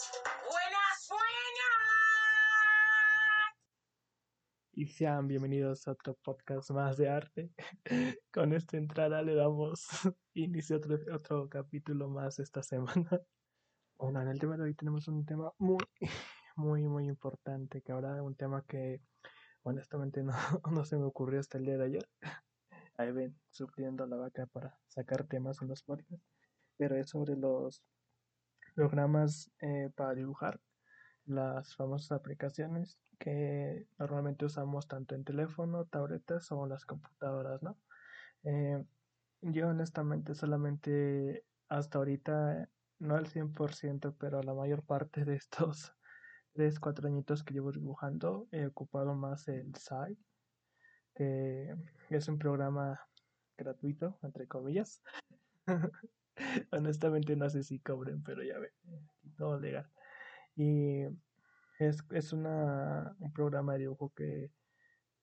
Buenas, buenas. Y sean bienvenidos a otro podcast más de arte. Con esta entrada le damos inicio a otro, otro capítulo más esta semana. Bueno, en el tema de hoy tenemos un tema muy, muy, muy importante, que es un tema que honestamente no, no se me ocurrió hasta el día de ayer. Ahí ven, sufriendo la vaca para sacar temas en los podcasts. Pero es sobre los programas eh, para dibujar, las famosas aplicaciones que normalmente usamos tanto en teléfono, tabletas o en las computadoras, ¿no? Eh, yo honestamente solamente hasta ahorita, no al 100%, pero la mayor parte de estos 3, 4 añitos que llevo dibujando, he ocupado más el SAI, que es un programa gratuito, entre comillas. Honestamente no sé si cobren, pero ya ven, todo legal. Y es, es una, un programa de dibujo que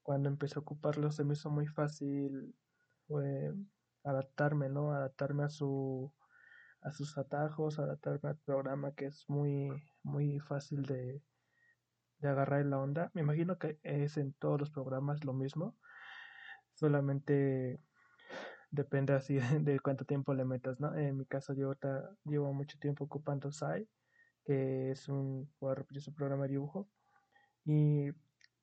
cuando empecé a ocuparlo se me hizo muy fácil eh, adaptarme, ¿no? Adaptarme a su a sus atajos, adaptarme al programa que es muy, muy fácil de, de agarrar la onda. Me imagino que es en todos los programas lo mismo, solamente depende así de cuánto tiempo le metas, ¿no? En mi caso yo llevo mucho tiempo ocupando SAI, que es un, repetir, su programa de dibujo, y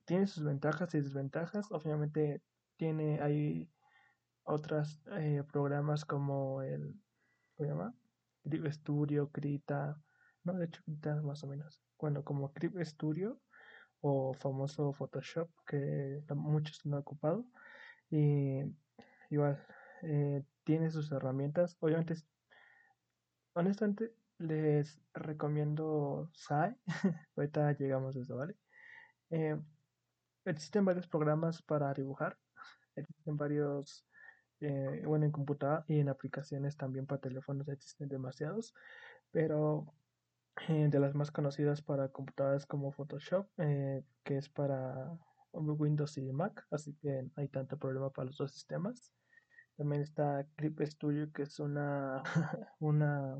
tiene sus ventajas y desventajas, obviamente tiene, hay otros eh, programas como el, ¿cómo se llama? Crip Studio, Krita, no, de hecho Krita más o menos, bueno, como Crip Studio o famoso Photoshop que muchos no han ocupado y igual eh, tiene sus herramientas. Obviamente, honestamente, les recomiendo SAI. Ahorita llegamos a eso, ¿vale? Eh, existen varios programas para dibujar. Existen varios, eh, bueno, en computadora y en aplicaciones también para teléfonos existen demasiados. Pero de las más conocidas para computadoras como Photoshop, que es para Windows y Mac, así que hay tanto problema para los dos sistemas. También está Clip Studio, que es una, una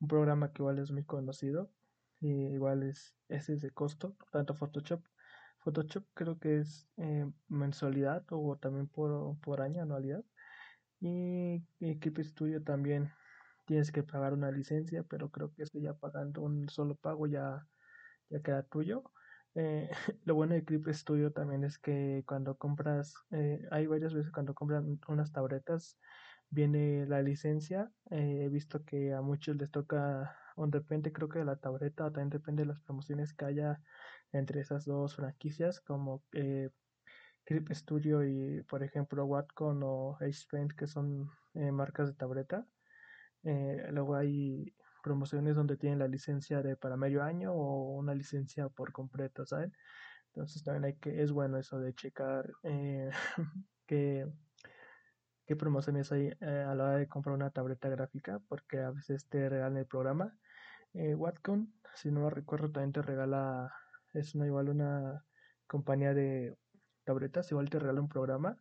un programa que igual es muy conocido. Y igual es, ese es de costo, tanto Photoshop. Photoshop creo que es eh, mensualidad o también por, por año, anualidad. Y, Clip Studio también tienes que pagar una licencia, pero creo que esto ya pagando un solo pago ya, ya queda tuyo. Eh, lo bueno de Clip Studio también es que cuando compras, eh, hay varias veces cuando compran unas tabletas, viene la licencia. Eh, he visto que a muchos les toca, o depende creo que de la tableta, o también depende de las promociones que haya entre esas dos franquicias, como Clip Studio y, por ejemplo, Wacom o H-Paint, que son marcas de tableta. luego hay promociones donde tienen la licencia de para medio año o una licencia por completo, ¿saben? Entonces también hay que, es bueno eso de checar eh, qué, qué promociones hay eh, a la hora de comprar una tableta gráfica, porque a veces te regalan el programa. Eh, Watcom, si no recuerdo, también te regala, es una igual una compañía de tabletas, igual te regala un programa,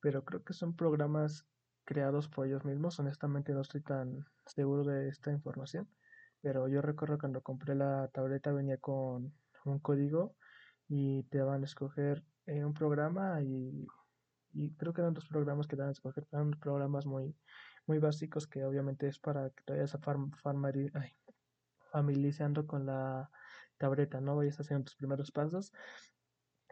pero creo que son programas creados por ellos mismos. Honestamente no estoy tan seguro de esta información, pero yo recuerdo cuando compré la tableta venía con un código y te van a escoger eh, un programa y, creo que eran dos programas que te van a escoger, eran programas muy, muy básicos que obviamente es para que te vayas a familiarizando con la tableta, ¿no? Vayas haciendo tus primeros pasos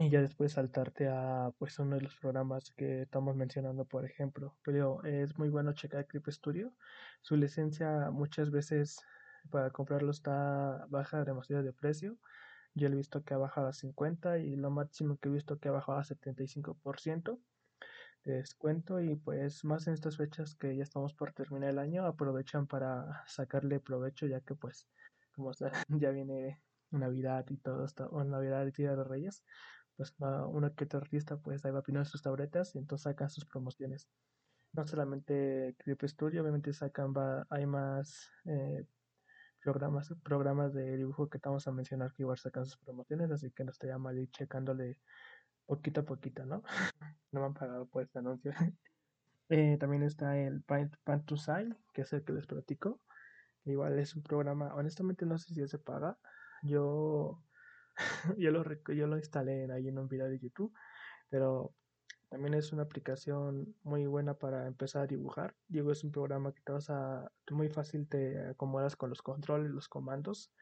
y ya después saltarte a pues uno de los programas que estamos mencionando por ejemplo. Pero es muy bueno checar Clip Studio. Su licencia muchas veces para comprarlo está baja demasiado de precio. Yo he visto que ha bajado a 50 y lo máximo que he visto que ha bajado a 75% de descuento. Y pues más en estas fechas que ya estamos por terminar el año aprovechan para sacarle provecho ya que pues como ya viene Navidad y todo esto, o Navidad y Día de Reyes, pues una que otra artista pues ahí va a sus tabletas y entonces sacan sus promociones. No solamente Clip Studio, obviamente sacan, va, hay más eh, programas, programas de dibujo que estamos a mencionar que igual sacan sus promociones, así que no estaría mal ir checándole poquito a poquito, ¿no? no me han pagado por este anuncio. eh, también está el Paint, Paint to Sign, que es el que les platico, igual es un programa, honestamente no sé si se paga. Yo, yo, lo, yo lo instalé ahí en un video de YouTube, pero también es una aplicación muy buena para empezar a dibujar. Digo, es un programa que te vas a, muy fácil te acomodas con los controles, los comandos.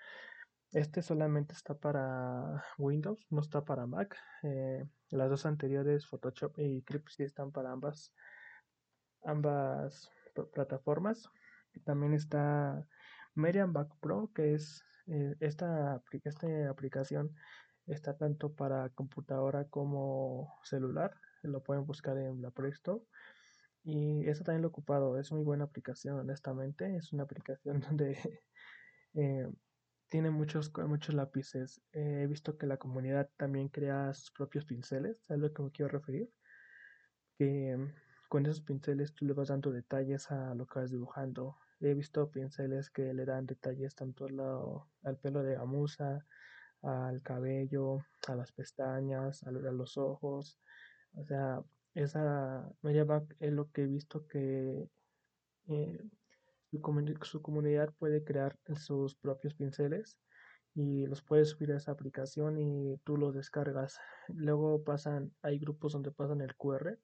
Este solamente está para Windows, no está para Mac. Eh, las dos anteriores, Photoshop y Clip, sí están para ambas, ambas plataformas. También está Median Back Pro, que es eh, esta, esta aplicación está tanto para computadora como celular. Lo pueden buscar en la Store. Y eso también lo he ocupado. Es muy buena aplicación, honestamente. Es una aplicación donde eh, tiene muchos, muchos lápices. he visto que la comunidad también crea sus propios pinceles. ¿Sabes a lo que me quiero referir? Que con esos pinceles tú le vas dando detalles a lo que vas dibujando. He visto pinceles que le dan detalles tanto al, pelo de gamuza, al cabello, a las pestañas, a, los ojos. O sea, esa Mediaback es lo que he visto que eh, su, comunidad puede crear sus propios pinceles y los puedes subir a esa aplicación y tú los descargas. Luego pasan, hay grupos donde pasan el QR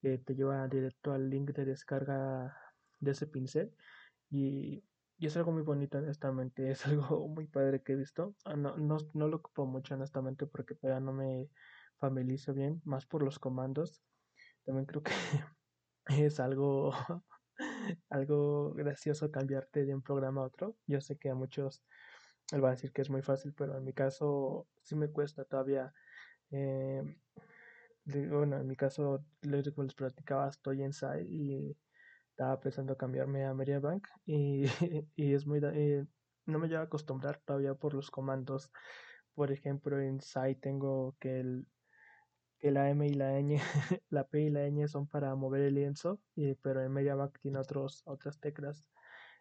que te lleva directo al link de descarga de ese pincel y, es algo muy bonito honestamente, es algo muy padre que he visto. Ah, no, no, no lo ocupo mucho honestamente porque todavía no me familiarizo bien, más por los comandos. También creo que es algo algo gracioso cambiarte de un programa a otro. Yo sé que a muchos les va a decir que es muy fácil, pero en mi caso sí me cuesta todavía. Eh, bueno, en mi caso, como les platicaba, estoy en SAI y estaba pensando cambiarme a MediaBank y, y es muy... Eh, no me llevo a acostumbrar todavía por los comandos. Por ejemplo, en SAI tengo que el que la M y la Ñ, la P y la Ñ son para mover el lienzo, y, pero en MediaMac tiene otros, otras teclas.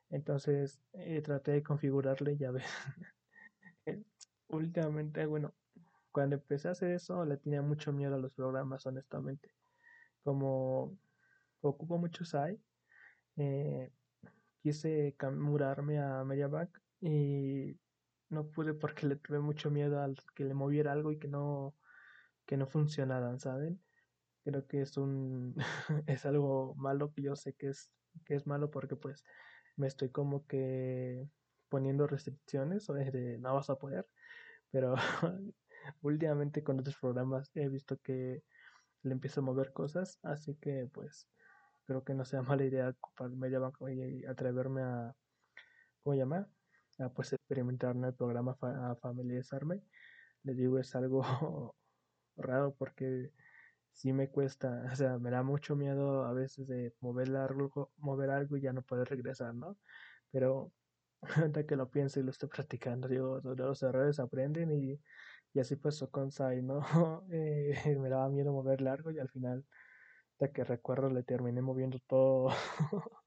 Entonces eh, traté de configurarle ya ves. Últimamente, bueno, cuando empecé a hacer eso le tenía mucho miedo a los programas, honestamente. Como ocupo mucho SAI, eh, quise mudarme a MediaMac y no pude porque le tuve mucho miedo al que le moviera algo y que no que no funcionaran, ¿saben? Creo que es un es algo malo que yo sé que es que es malo porque pues me estoy como que poniendo restricciones o de no vas a poder, pero últimamente con otros programas he visto que le empiezo a mover cosas, así que pues creo que no sea mala idea ocupar banco y atreverme a ¿cómo llamar? a pues experimentar en el programa a familiarizarme. Les digo, es algo raro porque sí me cuesta, o sea, me da mucho miedo a veces de mover algo, mover algo y ya no poder regresar, ¿no? Pero ahorita que lo pienso y lo estoy practicando, digo, de los errores aprenden y, y así pasó con Sai, ¿no? Eh, me daba miedo mover largo y al final, que recuerdo, le terminé moviendo todo,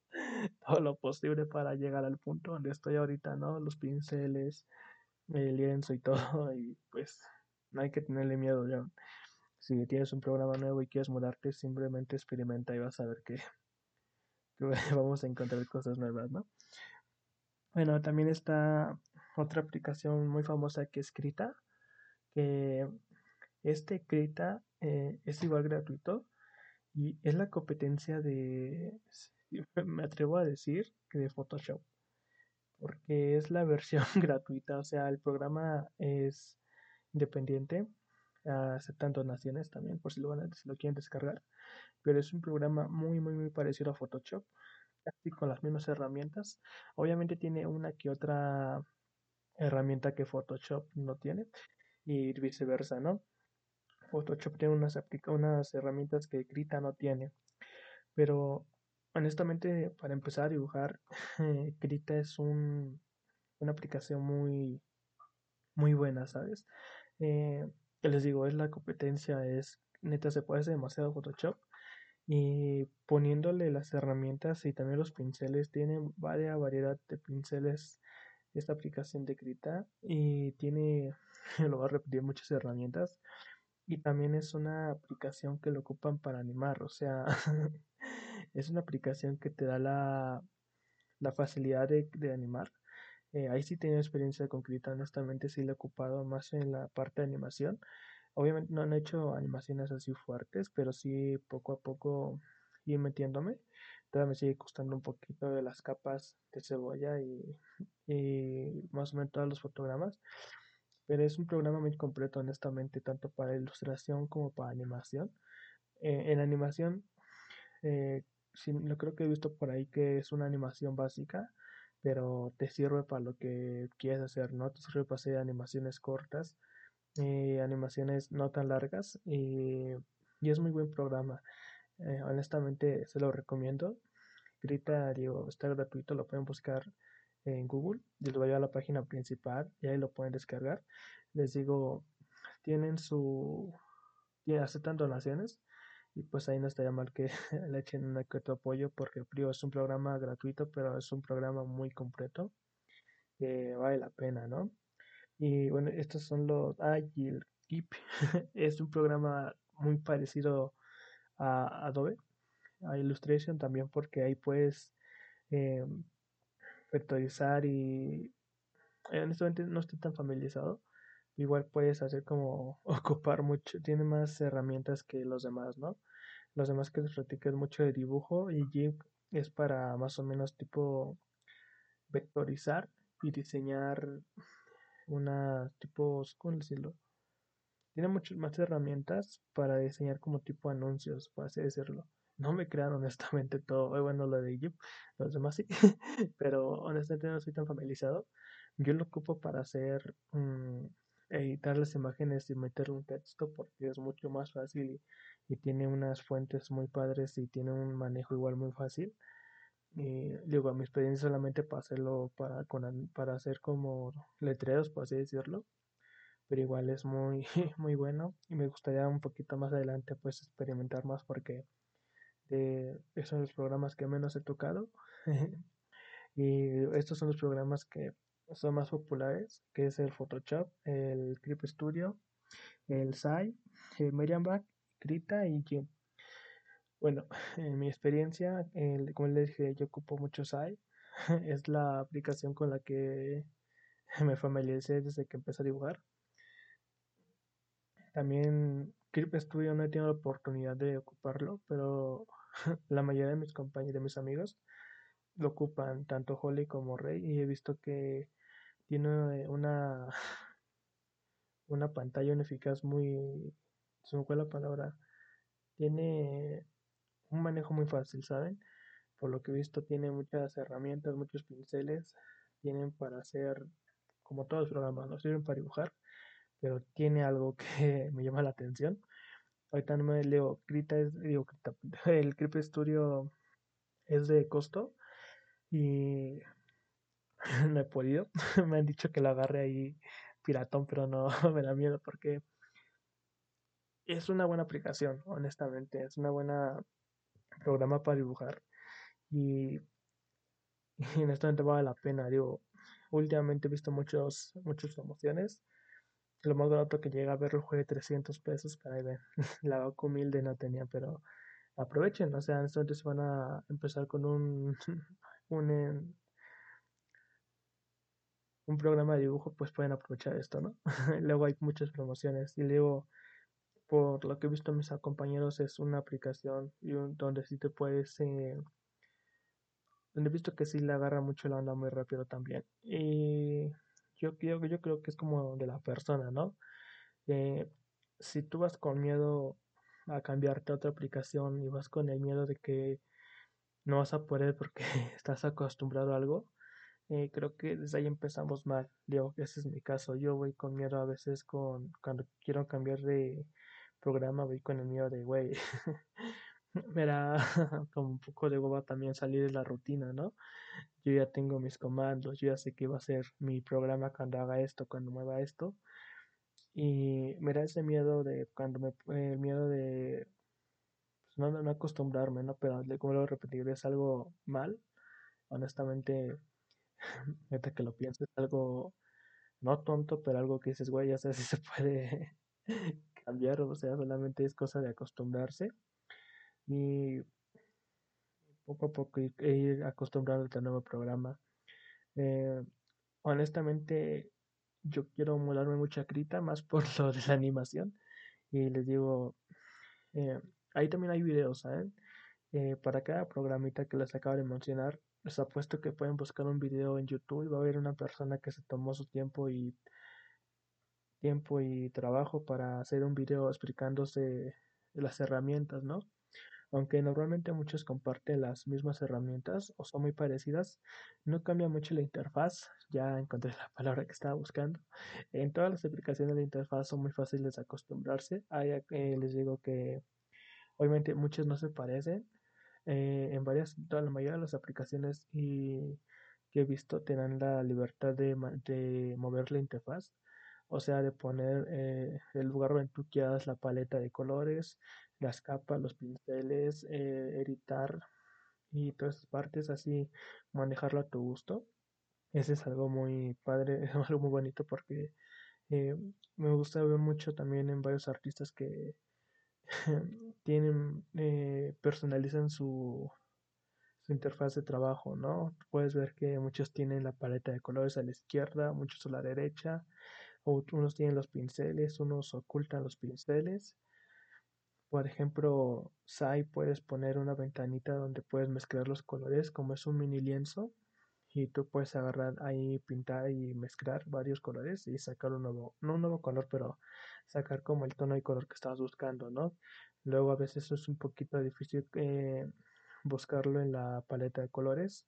todo lo posible para llegar al punto donde estoy ahorita, ¿no? Los pinceles, el lienzo y todo, y pues no hay que tenerle miedo, ya. Si tienes un programa nuevo y quieres mudarte, simplemente experimenta y vas a ver que, vamos a encontrar cosas nuevas, ¿no? Bueno, también está otra aplicación muy famosa que es Krita, que este Krita eh, es igual gratuito y es la competencia de, me atrevo a decir, que de Photoshop, porque es la versión gratuita, o sea, el programa es independiente, aceptando donaciones también, por si lo, van si lo quieren descargar. Pero es un programa muy, muy, muy parecido a Photoshop, casi con las mismas herramientas. Obviamente tiene una que otra herramienta que Photoshop no tiene y viceversa, ¿no? Photoshop tiene unas, unas herramientas que Krita no tiene. Pero honestamente, para empezar a dibujar, Krita es un, una aplicación muy, muy buena, ¿sabes? Eh, les digo, es la competencia, es neta, se puede hacer demasiado Photoshop. Y poniéndole las herramientas y también los pinceles, tiene varias variedad de pinceles esta aplicación de Krita y tiene, lo voy a repetir, muchas herramientas. Y también es una aplicación que lo ocupan para animar, o sea, es una aplicación que te da la, la facilidad de, de animar. Eh, ahí sí tenía experiencia con Krita, honestamente sí lo he ocupado más en la parte de animación. Obviamente no han hecho animaciones así fuertes, pero sí poco a poco ir metiéndome. Todavía me sigue costando un poquito de las capas de cebolla y, y más o menos todos los fotogramas. Pero es un programa muy completo, honestamente, tanto para ilustración como para animación. Eh, en animación, eh, lo creo que he visto por ahí que es una animación básica, pero te sirve para lo que quieres hacer, ¿no? Te sirve para hacer animaciones cortas, eh, animaciones no tan largas y, y, es muy buen programa. Eh, honestamente, se lo recomiendo. Grita, digo, está gratuito, lo pueden buscar en Google. Les voy a la página principal y ahí lo pueden descargar. Les digo, tienen su. aceptan donaciones y pues ahí no estaría mal que le echen un otro apoyo porque es un programa gratuito pero es un programa muy completo vale la pena no y bueno estos son los ah el Keep es un programa muy parecido a Adobe a Illustration también porque ahí puedes eh, vectorizar y honestamente no estoy tan familiarizado igual puedes hacer como ocupar mucho, tiene más herramientas que los demás, ¿no? Los demás que es mucho de dibujo y GIMP es para más o menos tipo vectorizar y diseñar una tipo, ¿cómo decirlo? Tiene muchas más herramientas para diseñar como tipo anuncios, por así decirlo. No me crean honestamente todo, bueno, lo de GIMP, los demás sí, pero honestamente no estoy tan familiarizado. Yo lo ocupo para hacer mm, editar las imágenes y meter un texto porque es mucho más fácil y, tiene unas fuentes muy padres y tiene un manejo igual muy fácil. Y digo, mi experiencia solamente para hacerlo para, con, para hacer como letreros, por así decirlo. Pero igual es muy, muy bueno y me gustaría un poquito más adelante pues experimentar más porque de, esos son los programas que menos he tocado. y estos son los programas que son más populares, que es el Photoshop, el Clip Studio, el SAI, el Medianback, Krita y GIMP. Bueno, en mi experiencia, como les dije, yo ocupo mucho SAI. es la aplicación con la que me familiaricé desde que empecé a dibujar. También Clip Studio no he tenido la oportunidad de ocuparlo, pero la mayoría de mis compañeros, de mis amigos, lo ocupan, tanto Holly como Rey, y he visto que tiene una, una pantalla eficaz muy, se me fue la palabra, tiene un manejo muy fácil, ¿saben? Por lo que he visto tiene muchas herramientas, muchos pinceles, tienen para hacer, como todos los programas, no sirven para dibujar, pero tiene algo que me llama la atención. Ahorita no me leo, es, digo, el Creep Studio es de costo y no he podido. me han dicho que lo agarre ahí piratón, pero no me da miedo porque es una buena aplicación, honestamente. Es una buena programa para dibujar. Y, y honestamente vale la pena. Digo, últimamente he visto muchos, muchas promociones. Lo más barato que llega a verlo fue de 300 pesos, para ahí ven. La vaca humilde no tenía, pero aprovechen. O sea, en este van a empezar con un, un un programa de dibujo, pues pueden aprovechar esto, ¿no? luego hay muchas promociones y luego, por lo que he visto mis compañeros, es una aplicación donde sí te puedes, eh, donde he visto que sí le agarra mucho la onda muy rápido también. Y yo, yo, yo creo que es como de la persona, ¿no? Eh, si tú vas con miedo a cambiarte a otra aplicación y vas con el miedo de que no vas a poder porque estás acostumbrado a algo, eh, creo que desde ahí empezamos mal. Digo, ese es mi caso. Yo voy con miedo a veces con cuando quiero cambiar de programa, voy con el miedo de, güey, me da como un poco de hueva también salir de la rutina, ¿no? Yo ya tengo mis comandos, yo ya sé que va a ser mi programa cuando haga esto, cuando mueva esto. Y me da ese miedo de cuando me, el miedo de pues, no, no, acostumbrarme, ¿no? Pero como lo repetir, es algo mal. Honestamente, Neta que lo pienso, es algo no tonto, pero algo que dices, güey, ya sé si se puede cambiar, o sea, solamente es cosa de acostumbrarse. Y poco a poco ir, acostumbrándote al nuevo programa. Eh, honestamente, yo quiero mudarme mucho a Krita, más por lo de la animación. Y les digo, eh, ahí también hay videos, ¿saben? Eh, para cada programita que les acabo de mencionar, les apuesto que pueden buscar un video en YouTube y va a haber una persona que se tomó su tiempo y tiempo y trabajo para hacer un video explicándose las herramientas, ¿no? Aunque normalmente muchos comparten las mismas herramientas o son muy parecidas, no cambia mucho la interfaz. Ya encontré la palabra que estaba buscando. En todas las aplicaciones de interfaz son muy fáciles de acostumbrarse. Eh, les digo que obviamente muchas no se parecen. Eh, en varias, toda la mayoría de las aplicaciones y que he visto te dan la libertad de, de mover la interfaz o sea, de poner eh, el lugar donde tú quieras la paleta de colores, las capas, los pinceles, eh, editar y todas esas partes, así manejarlo a tu gusto. Ese es algo muy padre, es algo muy bonito porque eh, me gusta ver mucho también en varios artistas que tienen, personalizan su, su interfaz de trabajo, ¿no? Puedes ver que muchos tienen la paleta de colores a la izquierda, muchos a la derecha, unos tienen los pinceles, unos ocultan los pinceles. Por ejemplo, Sai puedes poner una ventanita donde puedes mezclar los colores como es un mini lienzo y tú puedes agarrar ahí, pintar y mezclar varios colores y sacar un nuevo, no un nuevo color, pero sacar como el tono y color que estabas buscando, ¿no? Luego a veces es un poquito difícil eh, buscarlo en la paleta de colores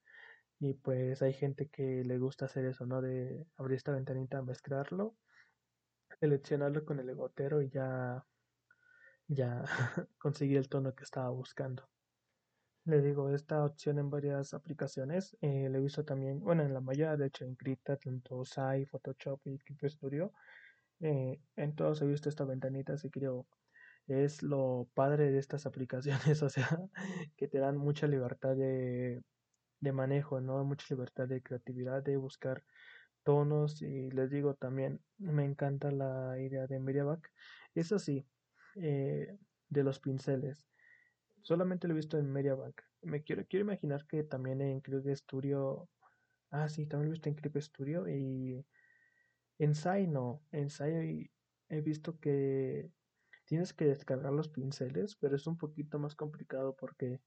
y pues hay gente que le gusta hacer eso, ¿no? De abrir esta ventanita, mezclarlo, seleccionarlo con el egotero y ya, ya conseguir el tono que estaba buscando. Le digo, esta opción en varias aplicaciones, eh, le he visto también, bueno, en la mayoría, de hecho, en Krita, tanto Sai, Photoshop y Clip Studio, eh, en todos he visto esta ventanita, así creo es lo padre de estas aplicaciones, o sea, que te dan mucha libertad de de manejo, ¿no? Mucha libertad de creatividad, de buscar tonos y les digo también, me encanta la idea de MediaBack. Eso sí, eh, de los pinceles. Solamente lo he visto en MediaBack. Me quiero, quiero imaginar que también en Clip Studio. Ah, sí, también lo he visto en Clip Studio y en Sai no. En Sai he visto que tienes que descargar los pinceles, pero es un poquito más complicado porque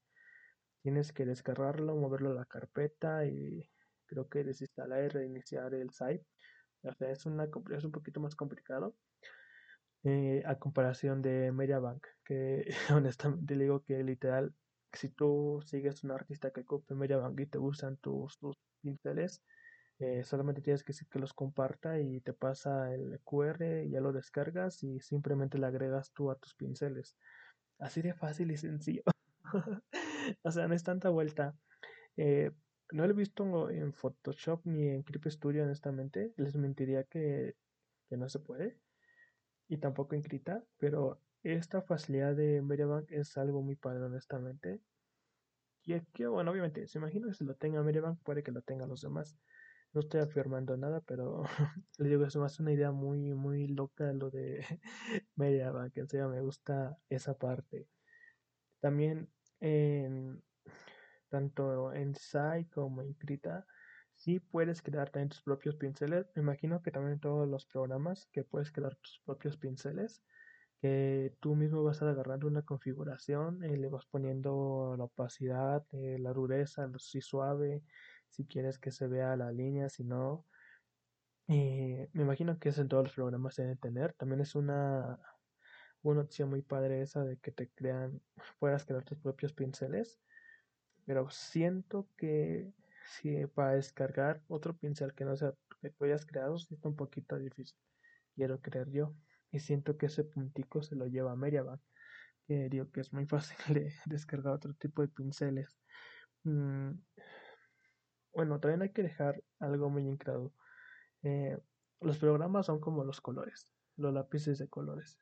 Tienes que descargarlo, moverlo a la carpeta y creo que desinstalar y reiniciar el site. O sea, es, una, es un poquito más complicado eh, a comparación de MediaBank, que honestamente digo que literal, si tú sigues un artista que ocupe MediaBank y te gustan tus, tus pinceles, eh, solamente tienes que decir que los comparta y te pasa el QR, ya lo descargas y simplemente le agregas tú a tus pinceles. Así de fácil y sencillo. o sea, no es tanta vuelta. Eh, no lo he visto en Photoshop ni en Clip Studio, honestamente. Les mentiría que, que no se puede. Y tampoco en Krita. Pero esta facilidad de MediaBank es algo muy padre, honestamente. Y que, bueno, obviamente, se imagina que si lo tenga MediaBank, puede que lo tengan los demás. No estoy afirmando nada, pero les digo, es más una idea muy, muy loca lo de MediaBank. En serio, me gusta esa parte. También en, tanto en Sai como en Krita, sí puedes crear también tus propios pinceles. Me imagino que también en todos los programas que puedes crear tus propios pinceles, que tú mismo vas a agarrar una configuración y le vas poniendo la opacidad, eh, la dureza, si suave, si quieres que se vea la línea, si no. me imagino que eso en todos los programas se deben tener. También es una una opción muy padre esa de que te crean, puedas crear tus propios pinceles. Pero siento que si para descargar otro pincel que no sea que tú hayas creado, es un poquito difícil. Quiero creer yo. Y siento que ese puntico se lo lleva a Mediabank. Que digo que es muy fácil de descargar otro tipo de pinceles. Mm, bueno, también hay que dejar algo muy incrado. Eh, los programas son como los colores, los lápices de colores.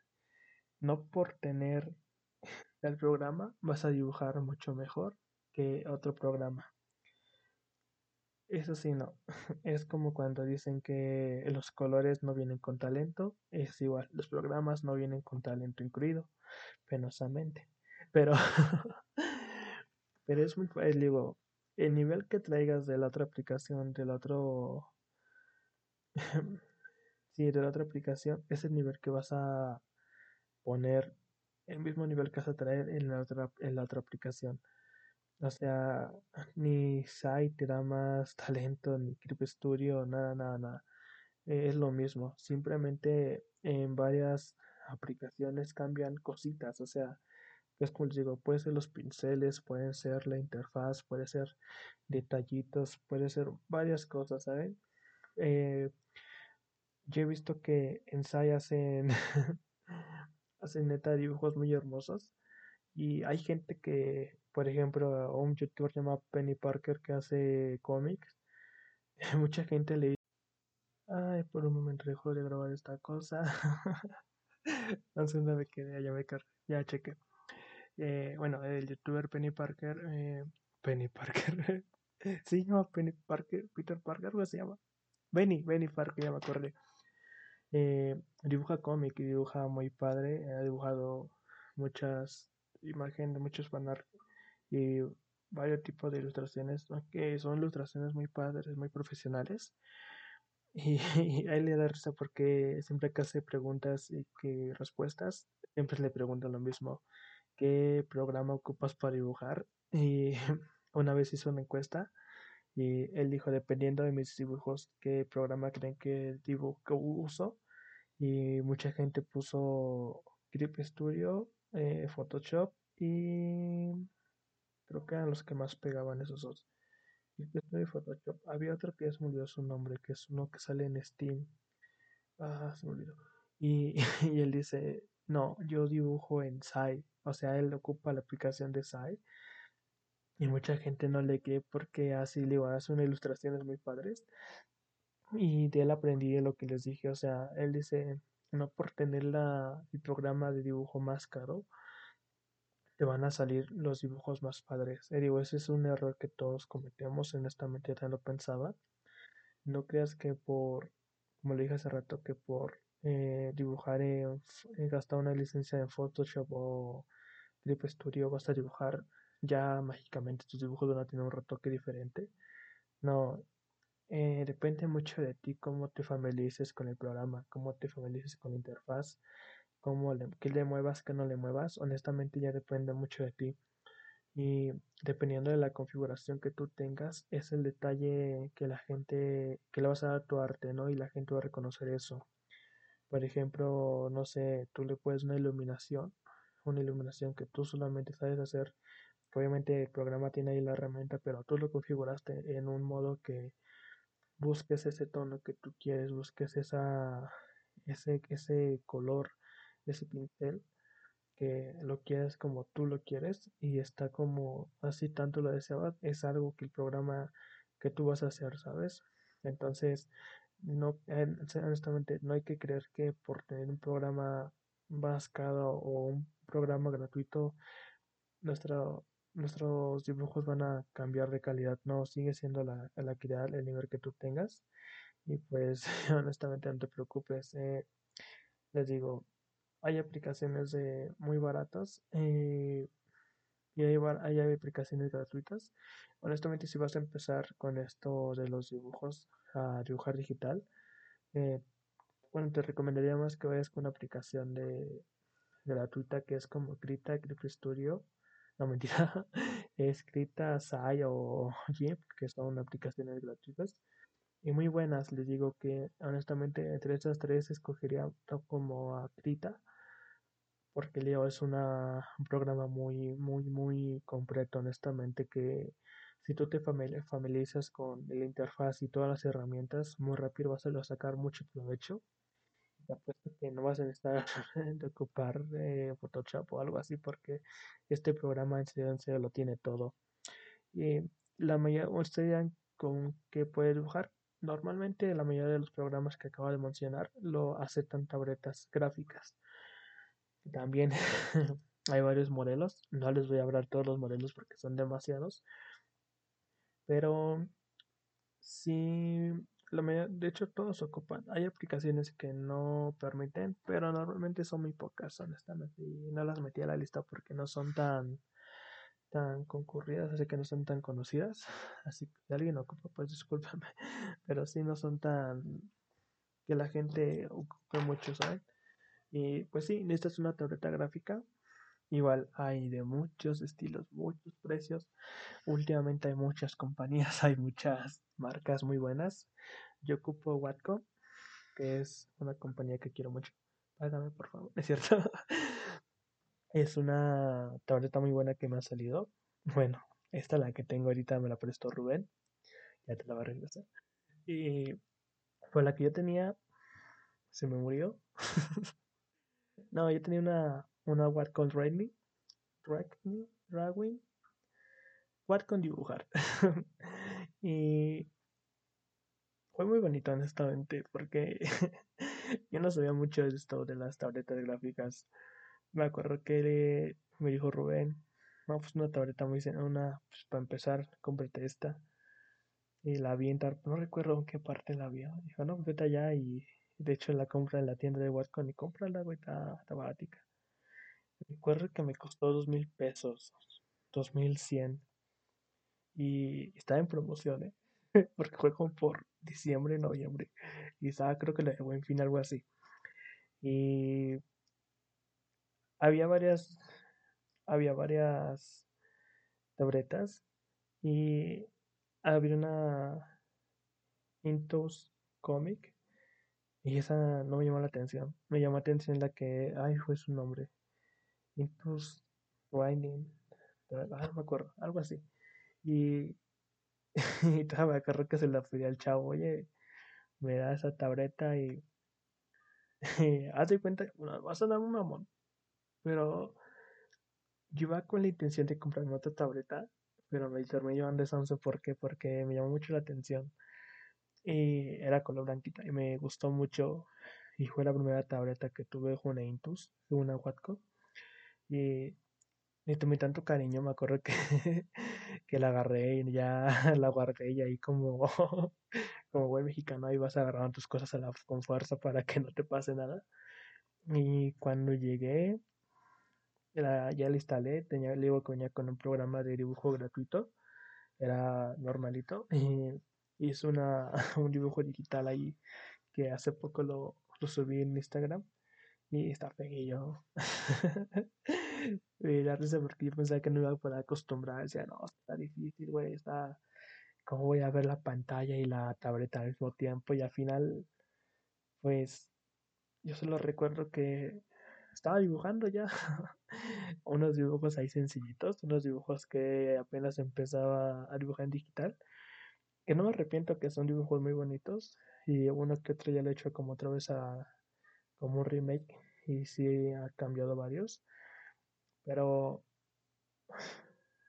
No por tener el programa vas a dibujar mucho mejor que otro programa. Eso sí, no. Es como cuando dicen que los colores no vienen con talento. Es igual, los programas no vienen con talento incluido, penosamente. Pero Pero es muy, fácil, digo, el nivel que traigas de la otra aplicación, del otro, sí, de la otra aplicación, es el nivel que vas a poner, el mismo nivel que vas a traer en la otra, en la otra aplicación. O sea, ni Sai te da más talento, ni Creep Studio, nada, nada, nada. es lo mismo. Simplemente en varias aplicaciones cambian cositas. O sea, es como les digo, puede ser los pinceles, pueden ser la interfaz, puede ser detallitos, puede ser varias cosas, ¿saben? Eh, yo he visto que en Sai hacen, hacen neta dibujos muy hermosos. Y hay gente que, por ejemplo, un youtuber llamado Penny Parker que hace cómics, mucha gente le dice, ay, por un momento dejo de grabar esta cosa. no sé dónde quedé, ya me cargué, ya chequé. Eh, bueno, el youtuber Penny Parker, eh, Penny Parker, sí, llama Penny Parker, Peter Parker, ¿cómo se llama? Benny, Benny Parker, ya me acordé. Eh, dibuja cómic y dibuja muy padre, ha dibujado muchas imagen de muchos fanart y varios tipos de ilustraciones, que son ilustraciones muy padres, muy profesionales. Y, a él le da risa porque siempre que hace preguntas y que respuestas, siempre le preguntan lo mismo. ¿Qué programa ocupas para dibujar? Y una vez hizo una encuesta y él dijo, dependiendo de mis dibujos, ¿qué programa creen que dibujo uso? Y mucha gente puso Grip Studio, eh, Photoshop y creo que eran los que más pegaban esos dos. Y Photoshop. Había otro que es me olvidó su nombre, que es uno que sale en Steam. Ah, se me olvidó. Y, y él dice, no, yo dibujo en Sai. O sea, él ocupa la aplicación de Sai. Y mucha gente no le cree porque así le digo, hace unas ilustraciones muy padres. Y de él aprendí lo que les dije. O sea, él dice, no por tener la, el programa de dibujo más caro, te van a salir los dibujos más padres. Y digo, ese es un error que todos cometemos, honestamente ya lo pensaba. No creas que por, como le dije hace rato, que por eh, dibujar, en, gastar una licencia en Photoshop o Clip Studio vas a dibujar ya mágicamente tus dibujos van a tener un retoque diferente. No, eh, depende mucho de ti cómo te familiarices con el programa, cómo te familiarices con la interfaz, cómo le, le muevas, que no le muevas, honestamente ya depende mucho de ti. Y dependiendo de la configuración que tú tengas, es el detalle que la gente, que le vas a dar a tu arte, ¿no? Y la gente va a reconocer eso. Por ejemplo, no sé, tú le puedes una iluminación, una iluminación que tú solamente sabes hacer. Obviamente el programa tiene ahí la herramienta, pero tú lo configuraste en un modo que busques ese tono que tú quieres, busques esa, ese, ese color ese pincel que lo quieres como tú lo quieres y está como así tanto lo deseabas, es algo que el programa que tú vas a hacer, ¿sabes? Entonces, no, honestamente, no hay que creer que por tener un programa más caro o un programa gratuito, nuestro, nuestros dibujos van a cambiar de calidad. No, sigue siendo la, la calidad, el nivel que tú tengas. Y pues, honestamente, no te preocupes. Eh, les digo, hay aplicaciones de muy baratas eh, y hay, hay, aplicaciones gratuitas. Honestamente, si vas a empezar con esto de los dibujos, a dibujar digital, eh, bueno, te recomendaría más que vayas con una aplicación de gratuita que es como Krita, Grip Studio. No mentira, escrita Sai o Jip, que son aplicaciones gratuitas y muy buenas. Les digo que honestamente entre estas tres escogería como a Krita porque Leo es una, un programa muy, muy, muy completo, honestamente, que si tú te familiarizas con la interfaz y todas las herramientas, muy rápido vas a sacar mucho provecho. Te apuesto que no vas a necesitar de ocupar eh, Photoshop o algo así, porque este programa en serio, en lo tiene todo. Y la mayoría, ustedes con qué puede dibujar. Normalmente la mayoría de los programas que acabo de mencionar lo aceptan tabletas gráficas. También hay varios modelos. No les voy a hablar todos los modelos porque son demasiados. Pero sí, la de hecho todos ocupan. Hay aplicaciones que no permiten, pero normalmente son muy pocas, honestamente. Y no las metí a la lista porque no son tan tan concurridas, así que no son tan conocidas. Así que si alguien ocupa, pues discúlpame. Pero sí no son tan que la gente ocupe mucho, ¿saben? Y pues sí, necesitas una tableta gráfica. Igual hay de muchos estilos, muchos precios. Últimamente hay muchas compañías, hay muchas marcas muy buenas. Yo ocupo Watco, que es una compañía que quiero mucho. Págame, por favor, es cierto. es una tableta muy buena que me ha salido. Bueno, esta la que tengo ahorita me la prestó Rubén. Ya te la va a regresar. Y fue la que yo tenía. Se me murió. no, yo tenía una, una Watcom Redmi. Redmi. Watcom dibujar. y fue muy bonito, honestamente, porque yo no sabía mucho de esto de las tabletas gráficas. Me acuerdo que me dijo Rubén, no, pues una tableta muy una, pues para empezar, cómprate esta. Y la vi entrar, no recuerdo en qué parte la vio. Dijo, no, pues vete allá y de hecho la compra en la tienda de Watcom y cómprala, güey, está, está barática. Recuerdo que me costó dos mil pesos, dos mil cien. Y estaba en promoción, ¿eh? porque fue como por diciembre, noviembre. Y estaba creo que la de buen fin, algo así. Y había varias, había varias tabletas y había una Intus Comic y esa no me llamó la atención. Me llamó la atención la que, ay, fue su nombre. Intus Winding, ah, no me acuerdo, algo así. Y y estaba acuerdo que se la pedí al chavo, oye, me da esa tableta y, haz de cuenta, bueno, vas a dar un mamón, pero yo iba con la intención de comprarme otra tableta, pero me terminé llevando esa once, ¿por qué? Porque me llamó mucho la atención y era color blanquita y me gustó mucho y fue la primera tableta que tuve una Intus, una Watco y le tomé tanto cariño, me acuerdo que, que la agarré y ya la guardé y ahí como, como buen mexicano ahí vas agarrando tus cosas la, con fuerza para que no te pase nada. Y cuando llegué, ya la instalé, tenía, le venía con un programa de dibujo gratuito, era normalito, hice una, un dibujo digital ahí que hace poco lo, subí en Instagram y está pequeño. me da risa porque yo pensaba que no iba a poder acostumbrar. Decía, no, está difícil, güey, está. ¿Cómo voy a ver la pantalla y la tableta al mismo tiempo? Y al final, pues, yo solo recuerdo que estaba dibujando ya unos dibujos ahí sencillitos, unos dibujos que apenas empezaba a dibujar en digital. Que no me arrepiento que son dibujos muy bonitos. Y uno que otro ya lo he hecho como otra vez a, como un remake y sí ha cambiado varios, pero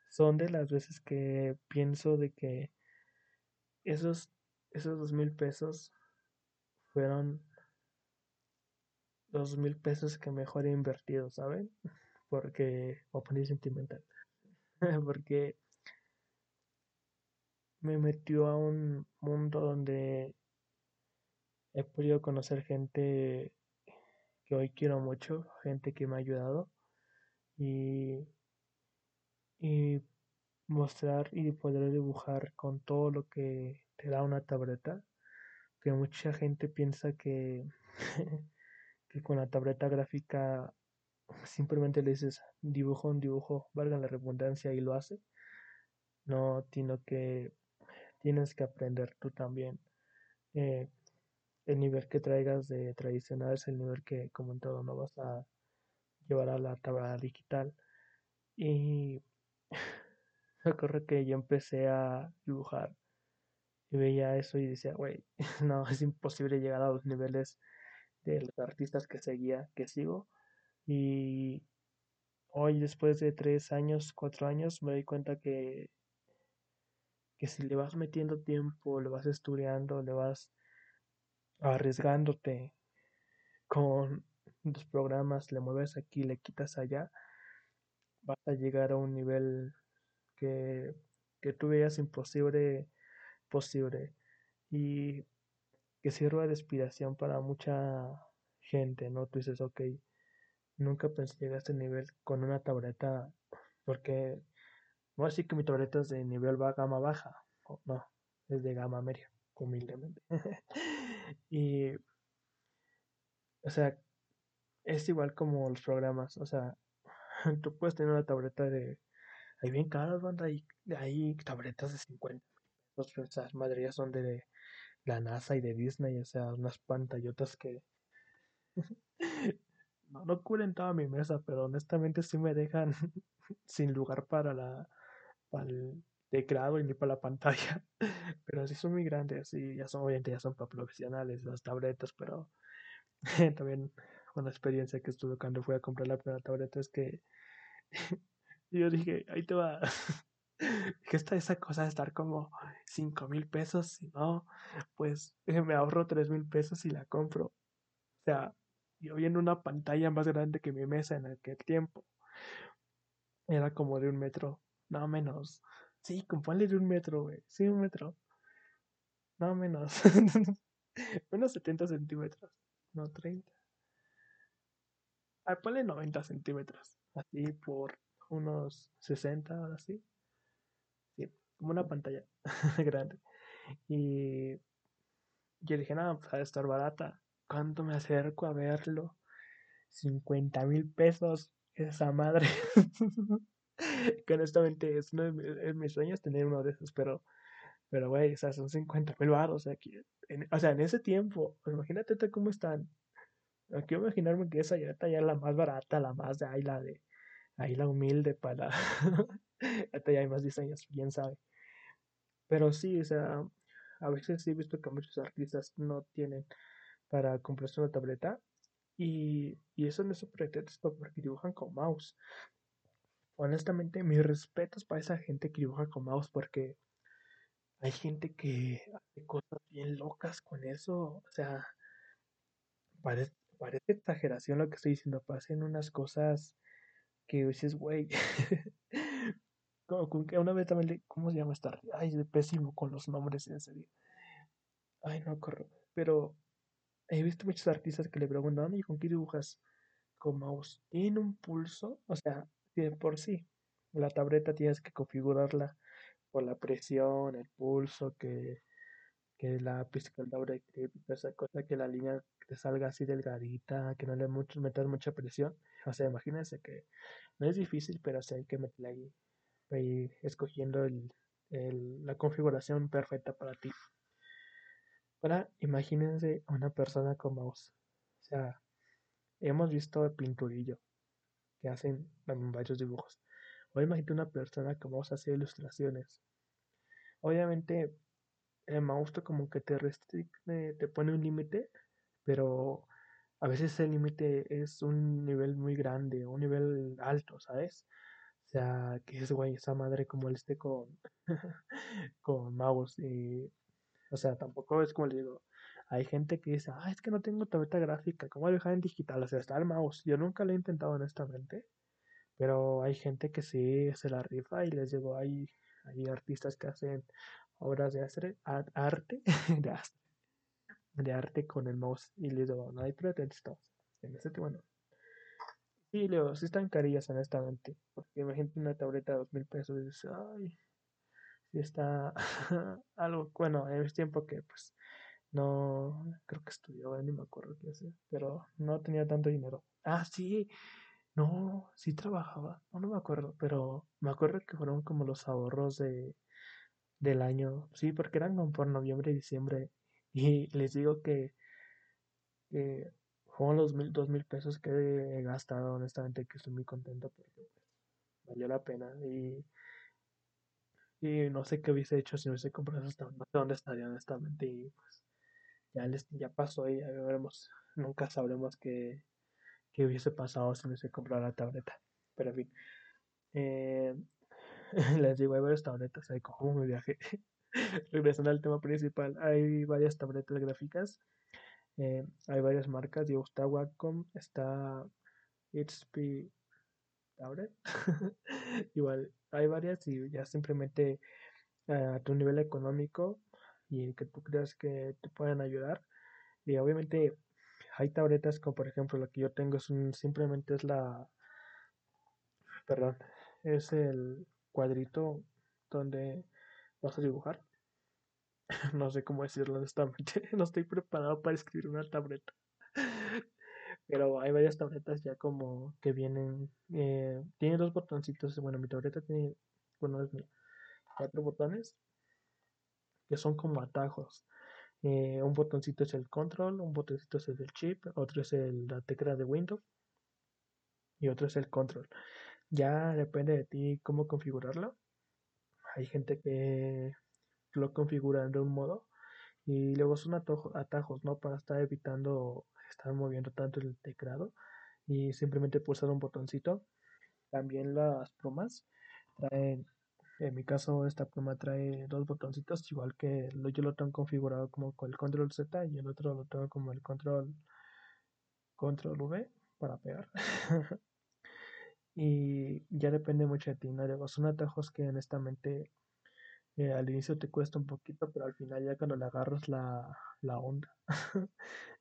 son de las veces que pienso de que esos, esos dos mil pesos fueron dos mil pesos que mejor he invertido, ¿saben? Porque, o poner sentimental, porque me metió a un mundo donde he podido conocer gente que hoy quiero mucho, gente que me ha ayudado y, y mostrar y poder dibujar con todo lo que te da una tableta, que mucha gente piensa que, que con la tableta gráfica simplemente le dices dibujo un dibujo, valga la redundancia y lo hace. No, sino que tienes que aprender tú también. Eh, el nivel que traigas de tradicional es el nivel que, como en todo, no vas a llevar a la tabla digital. Y me acuerdo que yo empecé a dibujar y veía eso y decía, güey, no, es imposible llegar a los niveles de los artistas que seguía, que sigo. Y hoy, después de tres años, cuatro años, me doy cuenta que, que si le vas metiendo tiempo, le vas estudiando, le vas arriesgándote con los programas, le mueves aquí, le quitas allá, vas a llegar a un nivel que, que tú veas imposible, posible y que sirva de inspiración para mucha gente, ¿no? Tú dices, ok, nunca pensé llegar a este nivel con una tableta porque No así que mi tableta es de nivel va gama baja. No, es de gama media, humildemente. y, o sea, es igual como los programas. O sea, tú puedes tener una tableta de. Hay bien caras, banda. Hay, hay tabletas de 50 esas madres son de la NASA y de Disney. O sea, unas pantallotas que. no, no toda mi mesa, pero honestamente sí me dejan sin lugar para la el teclado y ni para la pantalla. Pero sí son muy grandes y ya son, obviamente ya son para profesionales las tabletas, pero también una experiencia que estuve cuando fui a comprar la primera tableta es que yo dije, ahí te va. que está esa cosa de estar como 5 mil pesos, si no, pues me ahorro 3 mil pesos y la compro. O sea, yo vi en una pantalla más grande que mi mesa en aquel tiempo. Era como de un metro, no menos. Sí, ponle de un metro, güey. Sí, un metro. No menos. Unos 70 centímetros. No, 30. Ah, ponle 90 centímetros. Así por unos 60, ahora sí. Sí, como una pantalla grande. Y yo dije, nada, pues de estar barata. ¿Cuánto me acerco a verlo? 50 mil pesos. Esa madre. que honestamente es uno de mis, sueños tener uno de esos, pero, pero güey, o sea, son 50 mil baros aquí. o sea, en ese tiempo, imagínate cómo están. Quiero imaginarme que esa ya está ya la más barata, la más de ahí, la de ahí la humilde para. Hasta ya hay más diseños, bien sabe. Pero sí, o sea, a veces sí he visto que muchos artistas no tienen para comprarse una tableta y, y eso no es un pretexto porque dibujan con mouse. Honestamente, mis respetos para esa gente que dibuja con mouse porque hay gente que hace cosas bien locas con eso. O sea, parece, exageración lo que estoy diciendo. Pasen unas cosas que dices, güey. una vez también le, ¿cómo se llama esta? Ay, es pésimo con los nombres, en serio. Ay, no corro. Pero he visto muchos artistas que le preguntan, ¿y con qué dibujas? Con mouse. ¿Tiene un pulso? O sea, por sí. La tableta tienes que configurarla por la presión, el pulso, que, que la directive, esa cosa, que la línea te salga así delgadita, que no le mucho, metas mucha presión. O sea, imagínense que no es difícil, pero sí hay que meterle ahí, escogiendo la configuración perfecta para ti. Ahora, imagínense una persona con mouse. O sea, hemos visto el pinturillo, que hacen varios dibujos. O imagínate una persona que vamos a hacer ilustraciones. Obviamente, el mouse como que te restringe, te pone un límite, pero a veces el límite es un nivel muy grande, un nivel alto, ¿sabes? O sea, que es güey, esa madre como él esté con, con mouse. Y, o sea, tampoco es como le digo, hay gente que dice, ah, es que no tengo tableta gráfica, ¿cómo dejar en digital? O sea, está el mouse. Yo nunca lo he intentado honestamente, pero hay gente que sí se la rifa y les digo, hay, hay artistas que hacen obras de arte, de arte, con el mouse y les digo, no hay pretextos. En ese bueno. Sí, Leo, sí están carillas honestamente, porque imagínate una tableta de dos mil pesos y dices, ay, sí está algo, bueno, en ese tiempo que pues no, creo que estudió, ni me acuerdo qué hacer, pero no tenía tanto dinero. Ah, sí, no, sí trabajaba, no, no me acuerdo, pero me acuerdo que fueron como los ahorros de, del año, sí, porque eran como por noviembre y diciembre, y les digo que, que fueron los mil, dos mil pesos que he gastado, honestamente, que estoy muy contento porque pues, valió la pena, y, y no sé qué hubiese hecho si no hubiese comprado hasta no sé dónde estaría honestamente, y pues ya, les, ya pasó y ya veremos. Nunca sabremos qué, qué hubiese pasado si hubiese comprado la tableta. Pero en fin. Eh, les digo, hay varias tabletas. Hay como me viaje. Regresando al tema principal, hay varias tabletas gráficas. Eh, hay varias marcas. Digo, está Wacom, está HP Tablet. Igual, hay varias y ya simplemente a tu nivel económico y que tú creas que te pueden ayudar. Y obviamente hay tabletas como por ejemplo la que yo tengo es un, simplemente es la perdón, es el cuadrito donde vas a dibujar. no sé cómo decirlo honestamente. No estoy preparado para escribir una tableta. Pero hay varias tabletas ya como que vienen. Eh, tiene dos botoncitos. Bueno, mi tableta tiene. Bueno, es cuatro botones que son como atajos. Eh, un botoncito es el control, un botoncito es el chip, otro es el, la tecla de Windows y otro es el control. Ya depende de ti cómo configurarlo. Hay gente que lo configura de un modo y luego son atajos, ¿no? Para estar evitando estar moviendo tanto el teclado y simplemente pulsar un botoncito. También las plumas traen, en mi caso esta pluma trae dos botoncitos, igual que yo lo tengo configurado como el control Z y el otro lo tengo como el control control V para pegar. y ya depende mucho de ti, ¿no? son atajos que honestamente eh, al inicio te cuesta un poquito, pero al final ya cuando le agarras la, la onda,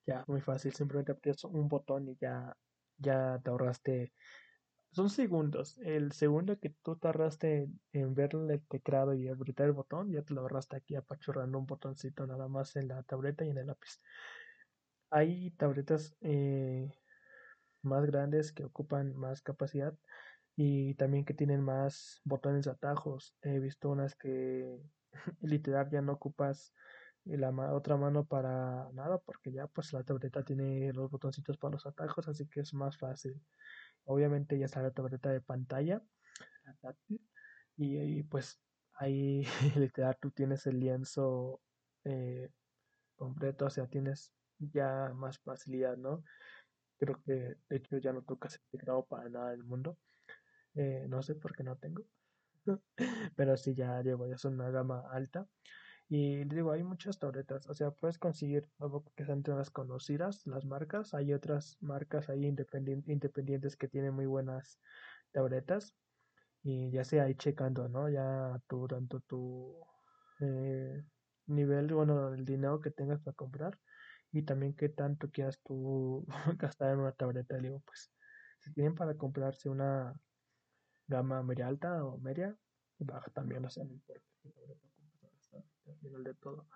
ya muy fácil, simplemente aprietas un botón y ya, ya te ahorraste, son segundos, el segundo que tú te ahorraste en ver el teclado y apretar el botón, ya te lo ahorraste aquí apachurrando un botoncito nada más en la tableta y en el lápiz. Hay tabletas eh, más grandes que ocupan más capacidad y también que tienen más botones de atajos. He visto unas que literal ya no ocupas la otra mano para nada porque ya pues la tableta tiene los botoncitos para los atajos así que es más fácil obviamente ya está la tableta de pantalla y, pues ahí literal tú tienes el lienzo eh, completo o sea tienes ya más facilidad no creo que de hecho ya no tocas el teclado para nada del mundo eh, no sé por qué no tengo. Pero sí, ya llevo, ya son una gama alta. Y digo, hay muchas tabletas. O sea, puedes conseguir que sean las conocidas, las marcas. Hay otras marcas ahí independientes que tienen muy buenas tabletas. Y ya sea ahí checando, ¿no? Ya tu, tanto tu eh, nivel, bueno, el dinero que tengas para comprar. Y también qué tanto quieras tú gastar en una tableta. Digo, pues, si tienen para comprarse una gama media alta o media, baja también, o sea, no importa de todo.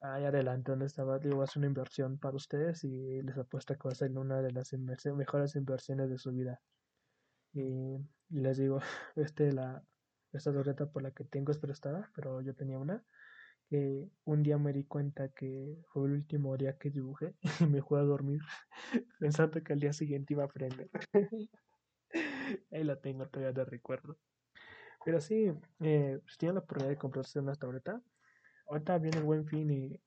Ahí adelante donde estaba, digo, es una inversión para ustedes y les apuesto que va a ser una de las mejores inversiones de su vida. Y, les digo, este, la, esta tarjeta por la que tengo es prestada, pero yo tenía una que un día me di cuenta que fue el último día que dibujé y me fui a dormir pensando que al día siguiente iba a aprender. Ahí la tengo todavía de recuerdo. Pero sí, eh, si tienen la oportunidad de comprarse una tableta, ahorita viene el buen fin y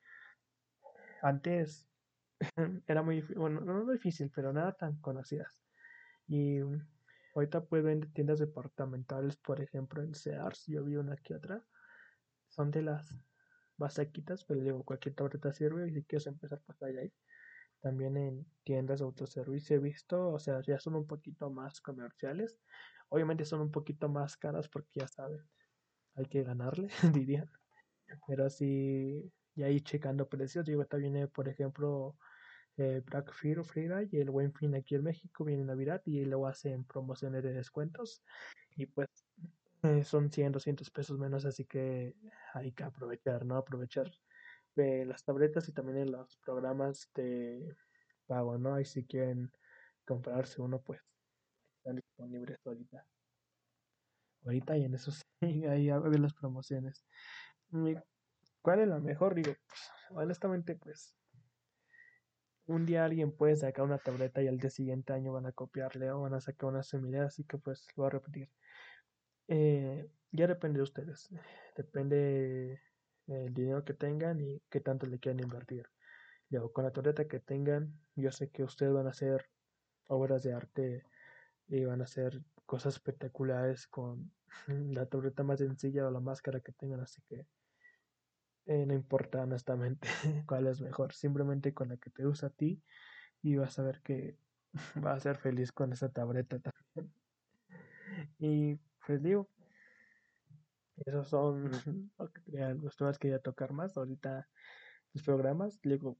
antes era muy bueno, no difícil, pero nada tan conocidas. Y ahorita pueden vender tiendas departamentales, por ejemplo, en Sears, yo vi una aquí otra. Son de las basequitas, pero digo, cualquier tableta sirve y si quieres empezar, pues ahí también en tiendas de autoservicio he visto, o sea, ya son un poquito más comerciales. Obviamente son un poquito más caras porque ya saben, hay que ganarle, dirían. Pero si ya ahí checando precios, digo, esta viene, por ejemplo, eh, Black Friday y el Buen Fin aquí en México, viene Navidad y luego hacen promociones de descuentos. Y pues eh, son 100, 200 pesos menos, así que hay que aprovechar, ¿no? Aprovechar de las tabletas y también en los programas de pago, ¿no? Y si quieren comprarse uno, pues están disponibles ahorita. Ahorita y en esos ahí ver las promociones. ¿Cuál es la mejor? Digo, pues, honestamente, pues un día alguien puede sacar una tableta y al día siguiente año van a copiarle o van a sacar una similar, así que pues lo voy a repetir. Eh, ya depende de ustedes. Depende el dinero que tengan y qué tanto le quieran invertir. Yo, con la tableta que tengan, yo sé que ustedes van a hacer obras de arte y van a hacer cosas espectaculares con la tableta más sencilla o la máscara que tengan, así que eh, no importa honestamente cuál es mejor, simplemente con la que te usa a ti y vas a ver que vas a ser feliz con esa tableta también. Y pues digo, esos son los temas que quería tocar más. Ahorita los programas, digo,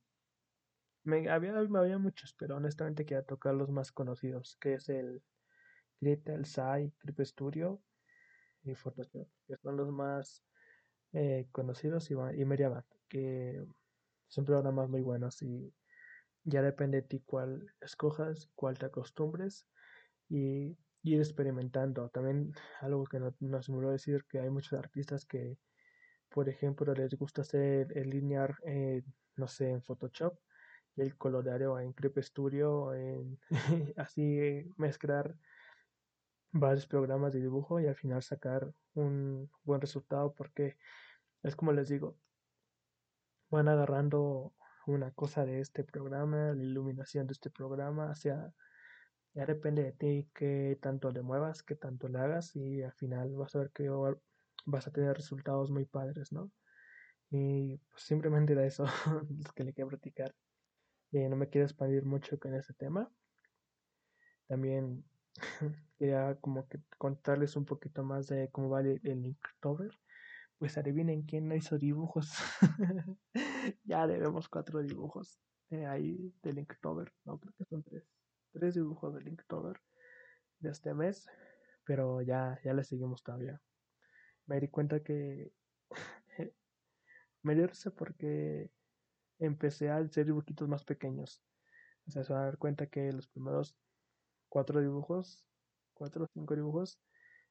me había, me había muchos, pero honestamente quería tocar los más conocidos, que es el Krita, el Sai, Clip Studio, y Photoshop, que son los más eh, conocidos, y, y MediaBand, que son programas muy buenos y ya depende de ti cuál escojas, cuál te acostumbres y ir experimentando. También algo que no, se me olvidó decir, que hay muchos artistas que, por ejemplo, les gusta hacer el linear, eh, no sé, en Photoshop, y el colorear en Creep Studio, en así mezclar varios programas de dibujo y al final sacar un buen resultado porque es como les digo, van agarrando una cosa de este programa, la iluminación de este programa, o sea, ya depende de ti qué tanto le muevas, qué tanto le hagas y al final vas a ver que vas a tener resultados muy padres, ¿no? Y pues simplemente era eso que le quiero practicar. Eh, no me quiero expandir mucho con ese tema. También quería como que contarles un poquito más de cómo va el, el Inktober. Pues adivinen quién no hizo dibujos. ya debemos cuatro dibujos eh, ahí del Inktober. No, creo que son tres. Tres dibujos del Inktober de este mes. Pero ya, ya le seguimos todavía. Me di cuenta que me dio porque empecé a hacer dibujitos más pequeños. O sea, se va a dar cuenta que los primeros cuatro dibujos, cuatro o cinco dibujos,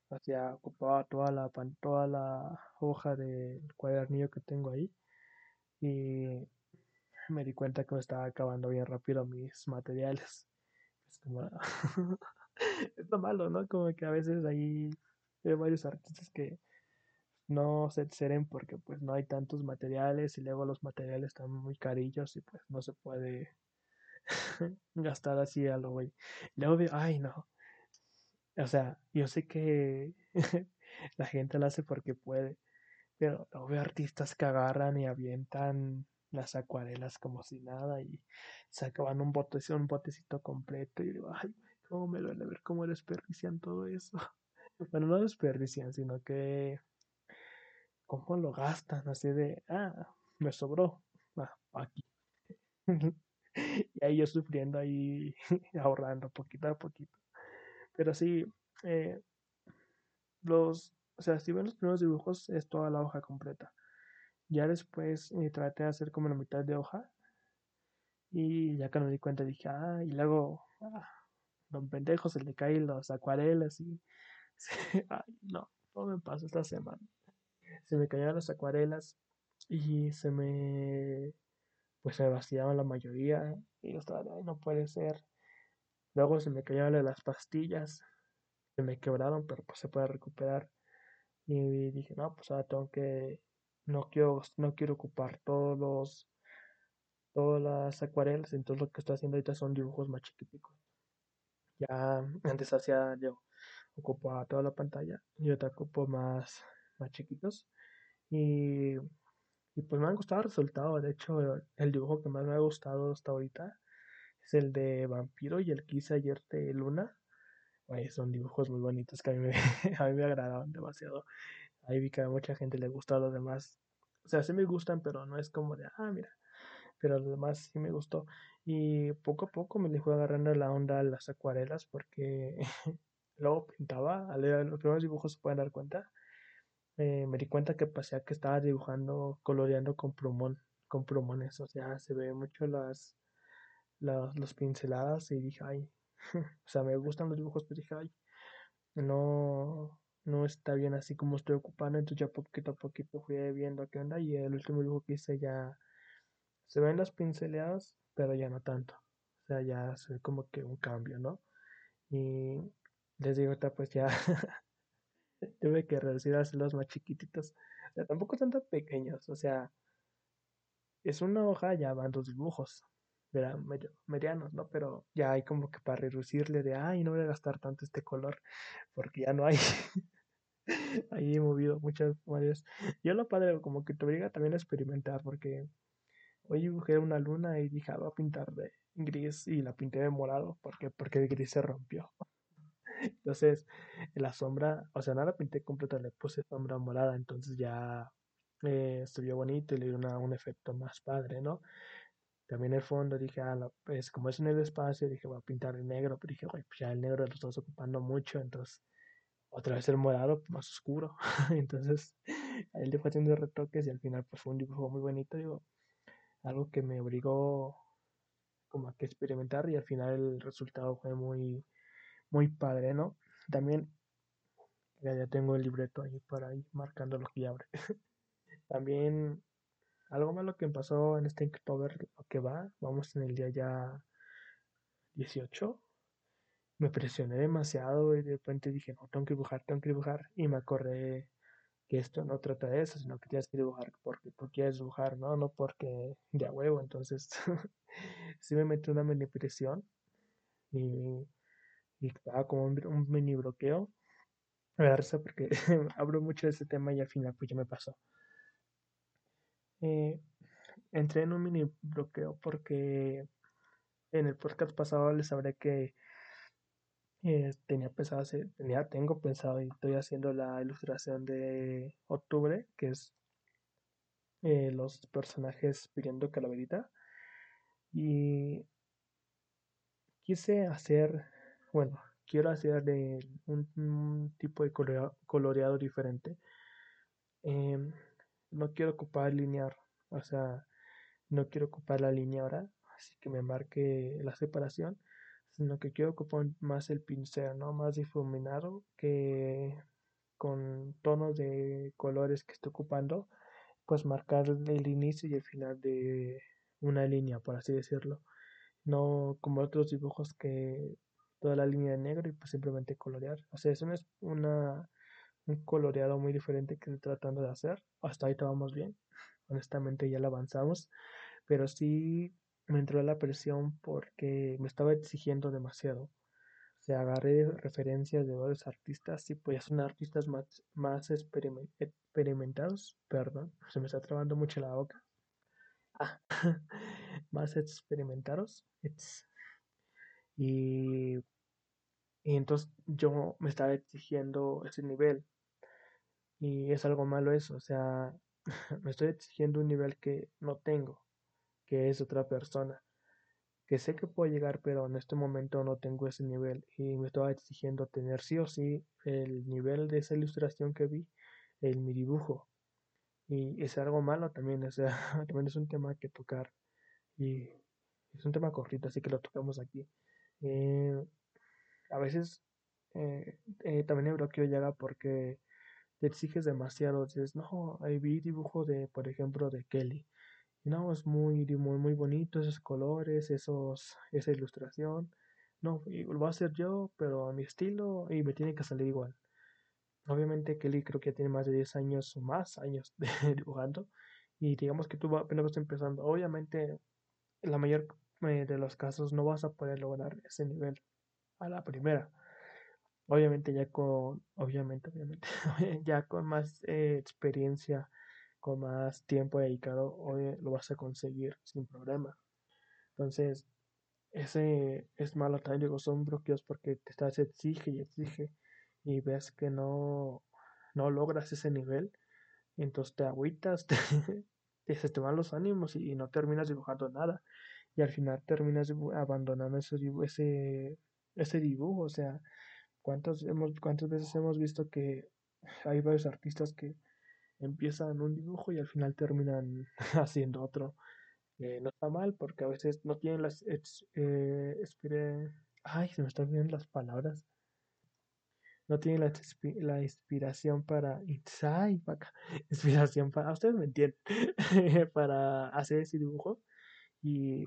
hacia ocupaba toda la toda la hoja del cuadernillo que tengo ahí y me di cuenta que me estaba acabando bien rápido mis materiales. Es como es lo malo no como que a veces hay, hay varios artistas que no se exceden porque pues no hay tantos materiales y luego los materiales están muy carillos y pues no se puede gastar así a lo güey. Luego veo, ay no. O sea, yo sé que la gente lo hace porque puede, pero luego veo artistas que agarran y avientan las acuarelas como si nada y se acaban un botecito, un botecito completo y digo, ay, cómo me duele ver cómo desperdician todo eso. Bueno, no desperdician, sino que cómo lo gastan, así de, ah, me sobró, aquí. y ahí yo sufriendo ahí, ahorrando poquito a poquito. Pero sí, eh, los, o sea, si ven los primeros dibujos es toda la hoja completa. Ya después eh, traté de hacer como la mitad de hoja. Y ya que me di cuenta dije, ah, y luego, ah, don pendejo se le caen las acuarelas y, ay, no, todo me pasó esta semana. Se me caían las acuarelas y se me pues se vaciaban la mayoría y yo estaba, ay, no puede ser. Luego se me cayeron las pastillas, se me quebraron, pero pues se puede recuperar. Y dije, no, pues ahora tengo que, no quiero, no quiero ocupar todos todas las acuarelas, entonces lo que estoy haciendo ahorita son dibujos más chiquiticos. Ya antes hacía, yo ocupaba toda la pantalla y ahorita ocupo más, más chiquitos. Y y pues me han gustado el resultado. De hecho, el dibujo que más me ha gustado hasta ahorita es el de Vampiro y el que hice ayer de Luna. son dibujos muy bonitos que a mí, me, a mí me demasiado. Ahí vi que a mucha gente le gustó los demás. O sea, sí me gustan, pero no es como de, ah, mira. Pero los demás sí me gustó. Y poco a poco me le fui agarrando la onda a las acuarelas porque luego pintaba. Leer los primeros dibujos se pueden dar cuenta eh, me di cuenta que pasé que estaba dibujando, coloreando con plumón, con plumones, o sea, se ve mucho las, las, pinceladas y dije, ay, o sea, me gustan los dibujos, pero dije, ay, no, no está bien así como estoy ocupando, entonces ya poquito a poquito fui viendo qué onda y el último dibujo que hice ya se ven las pinceladas, pero ya no tanto, o sea, ya se ve como que un cambio, ¿no? Y les digo, pues ya tuve que reducir a hacerlos más chiquititos. O sea, tampoco son tan pequeños. O sea, es una hoja, ya van dos dibujos. Medio, medianos, ¿no? Pero ya hay como que para reducirle de, ay, no voy a gastar tanto este color, porque ya no hay. Ahí he movido muchas maneras. Yo lo padre, como que te obliga también a experimentar, porque hoy dibujé una luna y dije, ah, voy a pintar de gris y la pinté de morado, porque, porque el gris se rompió. Entonces, la sombra, o sea, no la pinté completa, le puse sombra morada, entonces ya eh, estuvo bonito y le dio un efecto más padre, ¿no? También el fondo dije, ah, pues como es en el espacio, dije, voy a pintar el negro, pero dije, güey, pues ya el negro lo estás ocupando mucho, entonces otra vez el morado más oscuro. Entonces, él le fue haciendo retoques y al final pues fue un dibujo muy bonito, digo, algo que me obligó como a que experimentar y al final el resultado fue muy, muy padre, ¿no? También ya, ya tengo el libreto ahí para ir marcando lo que abre. También algo malo que me pasó en este Inktober, lo que va, vamos en el día ya 18. Me presioné demasiado y de repente dije, no, tengo que dibujar, tengo que dibujar. Y me acordé que esto no trata de eso, sino que tienes que dibujar porque tú quieres dibujar, ¿no? No porque de a huevo. Entonces, sí me metí una mini y, y estaba como un, mini bloqueo. Me da risa porque hablo mucho de ese tema y al final pues ya me pasó. Eh, entré en un mini bloqueo porque en el podcast pasado les hablé que eh, tenía pensado hacer, tenía, tengo pensado y estoy haciendo la ilustración de octubre, que es eh, los personajes pidiendo calaverita. Y quise hacer, bueno, quiero hacer de un, tipo de coloreado, diferente. Em, no quiero ocupar linear, o sea, no quiero ocupar la línea ahora, así que me marque la separación, sino que quiero ocupar más el pincel, ¿no? Más difuminado que con tonos de colores que estoy ocupando, pues marcar el inicio y el final de una línea, por así decirlo. No como otros dibujos que toda la línea de negro y pues simplemente colorear. O sea, eso no es una, un coloreado muy diferente que estoy tratando de hacer. Hasta ahorita vamos bien. Honestamente ya lo avanzamos. Pero sí me entró la presión porque me estaba exigiendo demasiado. O sea, agarré referencias de varios artistas y pues son artistas más, más experimentados. Perdón, se me está trabando mucho la boca. Ah, más experimentados. Y, y entonces yo me estaba exigiendo ese nivel. Y es algo malo eso. O sea, me estoy exigiendo un nivel que no tengo que es otra persona, que sé que puedo llegar, pero en este momento no tengo ese nivel y me estaba exigiendo tener sí o sí el nivel de esa ilustración que vi en mi dibujo. Y es algo malo también, o sea, también es un tema que tocar y es un tema cortito, así que lo tocamos aquí. Eh, a veces eh, eh, también el bloqueo llega porque te exiges demasiado. Dices, no, ahí vi dibujo de, por ejemplo, de Kelly. No, es muy, muy, muy bonito esos colores, esos, esa ilustración. No, lo voy a hacer yo, pero a mi estilo y me tiene que salir igual. Obviamente Kelly creo que tiene más de 10 años o más años dibujando y digamos que tú apenas vas empezando. Obviamente, en la mayor eh, de los casos no vas a poder lograr ese nivel a la primera. Obviamente ya con, obviamente, obviamente, ya con más eh, experiencia con más tiempo dedicado, hoy lo vas a conseguir sin problema. Entonces, ese es malo también, digo, son bloqueos porque te estás exige y exige y ves que no, no logras ese nivel, entonces te agüitas, te, se te van los ánimos y, no terminas dibujando nada. Y al final terminas abandonando ese, ese, ese dibujo. O sea, ¿cuántos hemos, ¿cuántas veces hemos visto que hay varios artistas que empiezan un dibujo y al final terminan haciendo otro. Eh, no está mal porque a veces no tienen las... Eh, ay, se me están viendo las palabras. No tienen la, la inspiración para... Inspiración para... Ustedes me entienden. para hacer ese dibujo y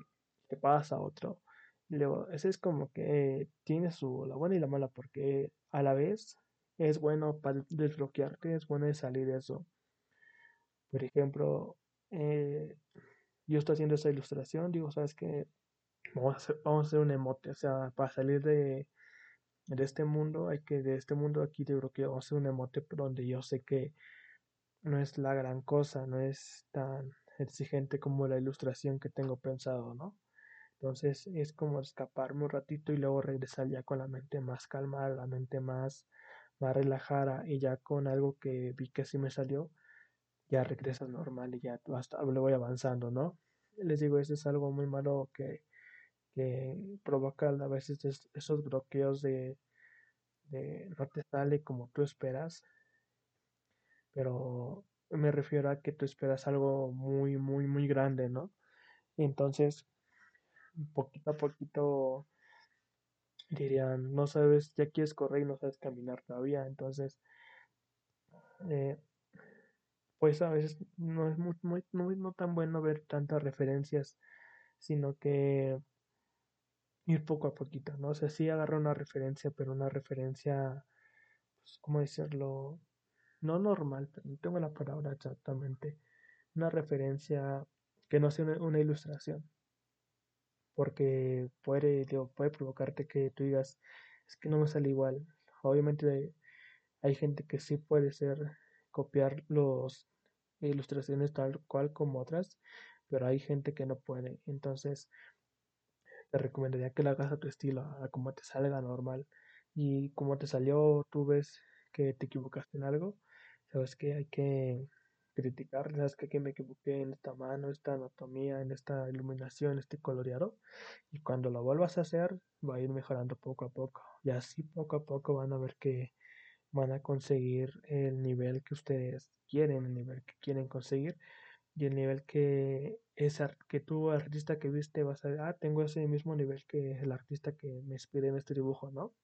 te pasa otro. Luego, es como que tiene su la buena y la mala porque a la vez es bueno para desbloquearte, es bueno de salir de eso. Por ejemplo, eh, yo estoy haciendo esa ilustración, digo, ¿sabes qué? Vamos a hacer, un emote, o sea, para salir de, este mundo, hay que, de este mundo aquí de bloqueo, vamos a hacer un emote donde yo sé que no es la gran cosa, no es tan exigente como la ilustración que tengo pensado, ¿no? Entonces es como escaparme un ratito y luego regresar ya con la mente más calmada, la mente más, más relajada y ya con algo que vi que sí me salió, ya regresas normal y ya hasta le voy avanzando, ¿no? Les digo, eso es algo muy malo que, que provoca a veces esos bloqueos de, de no te sale como tú esperas, pero me refiero a que tú esperas algo muy, muy, muy grande, ¿no? entonces, poquito a poquito dirían, no sabes, ya quieres correr y no sabes caminar todavía, entonces, eh, pues a veces no es muy, muy, no tan bueno ver tantas referencias, sino que ir poco a poquito, ¿no? O sea, sí agarra una referencia, pero una referencia, pues, ¿cómo decirlo? No normal, no tengo la palabra exactamente. Una referencia que no sea una, ilustración. Porque puede, puede provocarte que tú digas, es que no me sale igual. Obviamente hay, gente que sí puede ser copiar las ilustraciones tal cual como otras, pero hay gente que no puede. Entonces, te recomendaría que la hagas a tu estilo, a como te salga normal. Y como te salió, tú ves que te equivocaste en algo, sabes que hay que criticar, sabes que aquí me equivoqué en esta mano, esta anatomía, en esta iluminación, este coloreado. Y cuando lo vuelvas a hacer, va a ir mejorando poco a poco. Y así poco a poco van a ver que van a conseguir el nivel que ustedes quieren, el nivel que quieren conseguir y el nivel que es que tú artista que viste vas a ah tengo ese mismo nivel que el artista que me inspiré en este dibujo no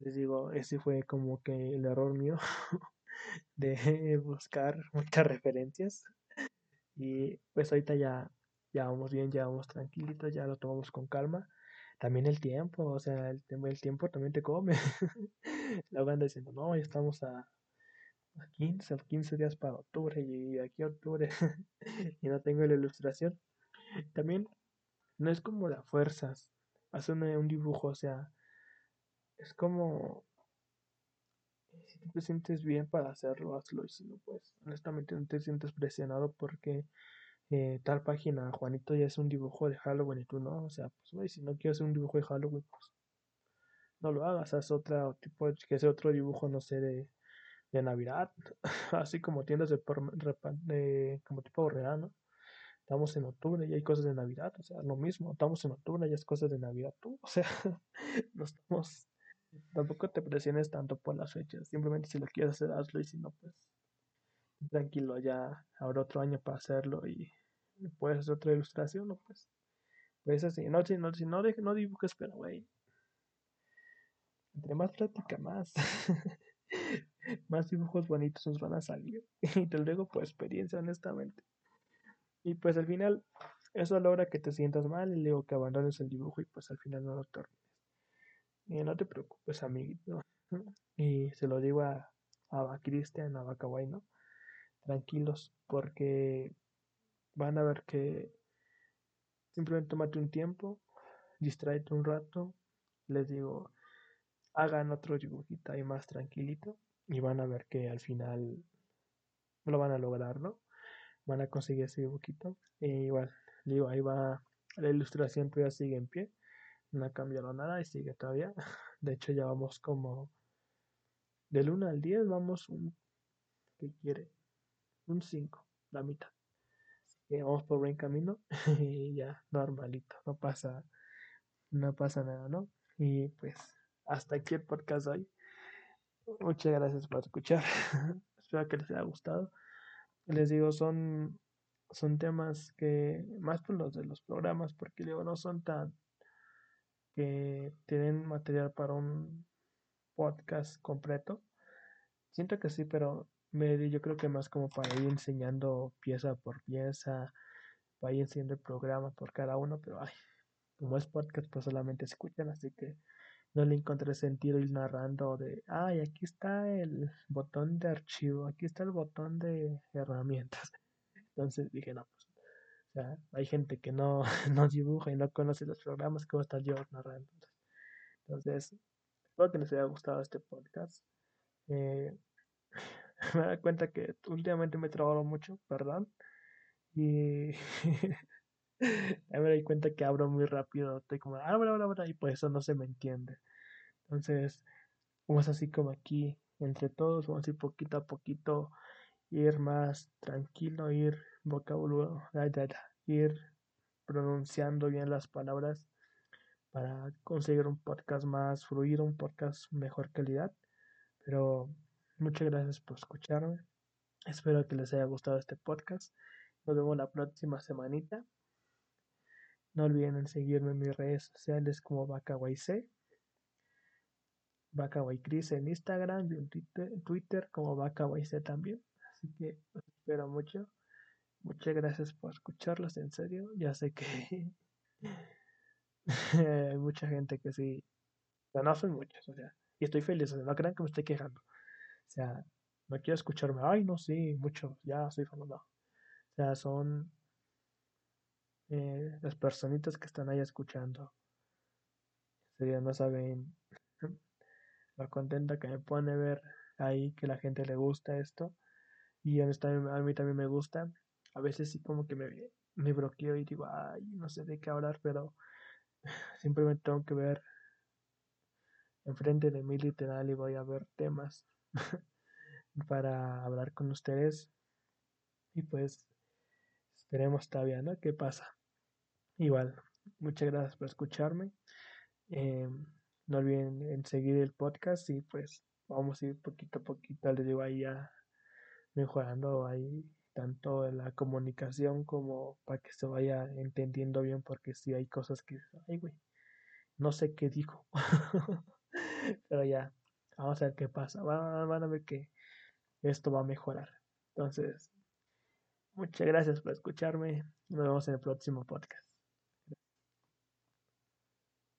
les digo ese fue como que el error mío de buscar muchas referencias. Y pues ahorita ya ya vamos bien ya vamos tranquilitos ya lo tomamos con calma. También el tiempo o sea el, el tiempo también te come. La banda diciendo no ya estamos a 15, 15 días para octubre y aquí octubre y no tengo la ilustración. También no es como la fuerzas, hacer un dibujo, o sea, es como si te sientes bien para hacerlo, hazlo y si no, pues honestamente no te sientes presionado porque eh, tal página, Juanito ya es un dibujo de Halloween y tú no, o sea, pues güey, si no quieres hacer un dibujo de Halloween, pues no lo hagas, haz otro tipo, que sea otro dibujo, no sé, de de Navidad, así como tiendas de, de como tipo horrera, ¿no? Estamos en octubre y hay cosas de Navidad, o sea, lo mismo, estamos en octubre y hay cosas de Navidad, tú, o sea, no estamos, tampoco te presiones tanto por las fechas, simplemente si lo quieres hacer, hazlo y si no, pues tranquilo, ya habrá otro año para hacerlo y puedes hacer otra ilustración, ¿no? Pues, pues así, no, si no, si no, no dibujes, pero güey, entre más plática, más. más dibujos bonitos nos van a salir. Y te lo digo por experiencia, honestamente. Y pues al final, eso logra que te sientas mal y luego que abandones el dibujo y pues al final no lo termines. No te preocupes, amiguito. Y se lo digo a, a Cristian, a Bacaway, ¿no? Tranquilos, porque van a ver que simplemente tómate un tiempo, distráete un rato. Les digo, hagan otro dibujito ahí más tranquilito y van a ver que al final lo van a lograr, ¿no? Van a conseguir ese dibujito. Y igual, digo, ahí va, la ilustración todavía sigue en pie, no ha cambiado nada y sigue todavía. De hecho, ya vamos como del 1 al 10, vamos un, ¿qué quiere? Un 5, la mitad. Así que vamos por buen camino y ya, normalito, no pasa, no pasa nada, ¿no? Y pues hasta aquí el podcast hoy. Muchas gracias por escuchar. Espero que les haya gustado. Les digo, son, son temas que, más por los de los programas, porque digo, no son tan que tienen material para un podcast completo. Siento que sí, pero me, yo creo que más como para ir enseñando pieza por pieza, para ir enseñando el programa por cada uno, pero ay, como es podcast, pues solamente escuchan, así que no le encontré sentido ir narrando de, ay, aquí está el botón de archivo, aquí está el botón de herramientas. Entonces dije, no, pues, o sea, hay gente que no, no dibuja y no conoce los programas, ¿cómo está yo narrando? Entonces, espero que les haya gustado este podcast. Eh, me da cuenta que últimamente me he trabado mucho, perdón. Y me doy cuenta que abro muy rápido, estoy como, abra, abra, abra, y por eso no se me entiende. Entonces, vamos así como aquí, entre todos, vamos a ir poquito a poquito, ir más tranquilo, ir vocabulario, ir pronunciando bien las palabras para conseguir un podcast más fluido, un podcast mejor calidad. Pero muchas gracias por escucharme. Espero que les haya gustado este podcast. Nos vemos la próxima semanita. No olviden seguirme en mis redes sociales como BacaWayC, BacaWayCris en Instagram y en Twitter, como BacaWayC también. Así que los espero mucho. Muchas gracias por escucharlos, en serio. Ya sé que hay mucha gente que sí. O sea, no son muchos, o sea. Y estoy feliz, no crean que me estoy quejando. O sea, no quiero escucharme, ay, no, sí, mucho, ya soy famoso. O sea, son eh, las personitas que están ahí escuchando. Sería, no saben lo contenta que me pone ver ahí que la gente le gusta esto. Y a mí también, me gusta. A veces sí como que me, me bloqueo y digo, ay, no sé de qué hablar, pero simplemente tengo que ver enfrente de mí literal y voy a ver temas para hablar con ustedes. Y pues esperemos todavía, ¿no? ¿Qué pasa? Igual, muchas gracias por escucharme. Em, no olviden en seguir el podcast y pues vamos a ir poquito a poquito, les digo ahí ya mejorando ahí tanto la comunicación como para que se vaya entendiendo bien porque si hay cosas que, ay güey, no sé qué dijo. Pero ya, vamos a ver qué pasa. Van, a ver que esto va a mejorar. Entonces, muchas gracias por escucharme. Nos vemos en el próximo podcast.